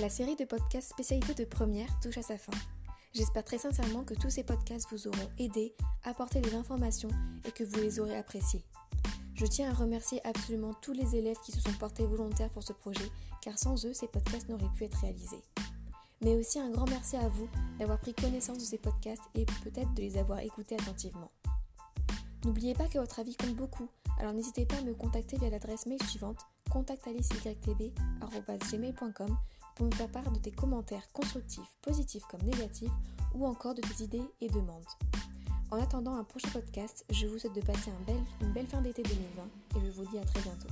La série de podcasts spécialité de première touche à sa fin. J'espère très sincèrement que tous ces podcasts vous auront aidé, apporté des informations et que vous les aurez appréciés. Je tiens à remercier absolument tous les élèves qui se sont portés volontaires pour ce projet, car sans eux, ces podcasts n'auraient pu être réalisés. Mais aussi un grand merci à vous d'avoir pris connaissance de ces podcasts et peut-être de les avoir écoutés attentivement. N'oubliez pas que votre avis compte beaucoup, alors n'hésitez pas à me contacter via l'adresse mail suivante contactaliceytb.com pour me faire part de tes commentaires constructifs, positifs comme négatifs, ou encore de tes idées et demandes. En attendant un prochain podcast, je vous souhaite de passer une belle fin d'été 2020 et je vous dis à très bientôt.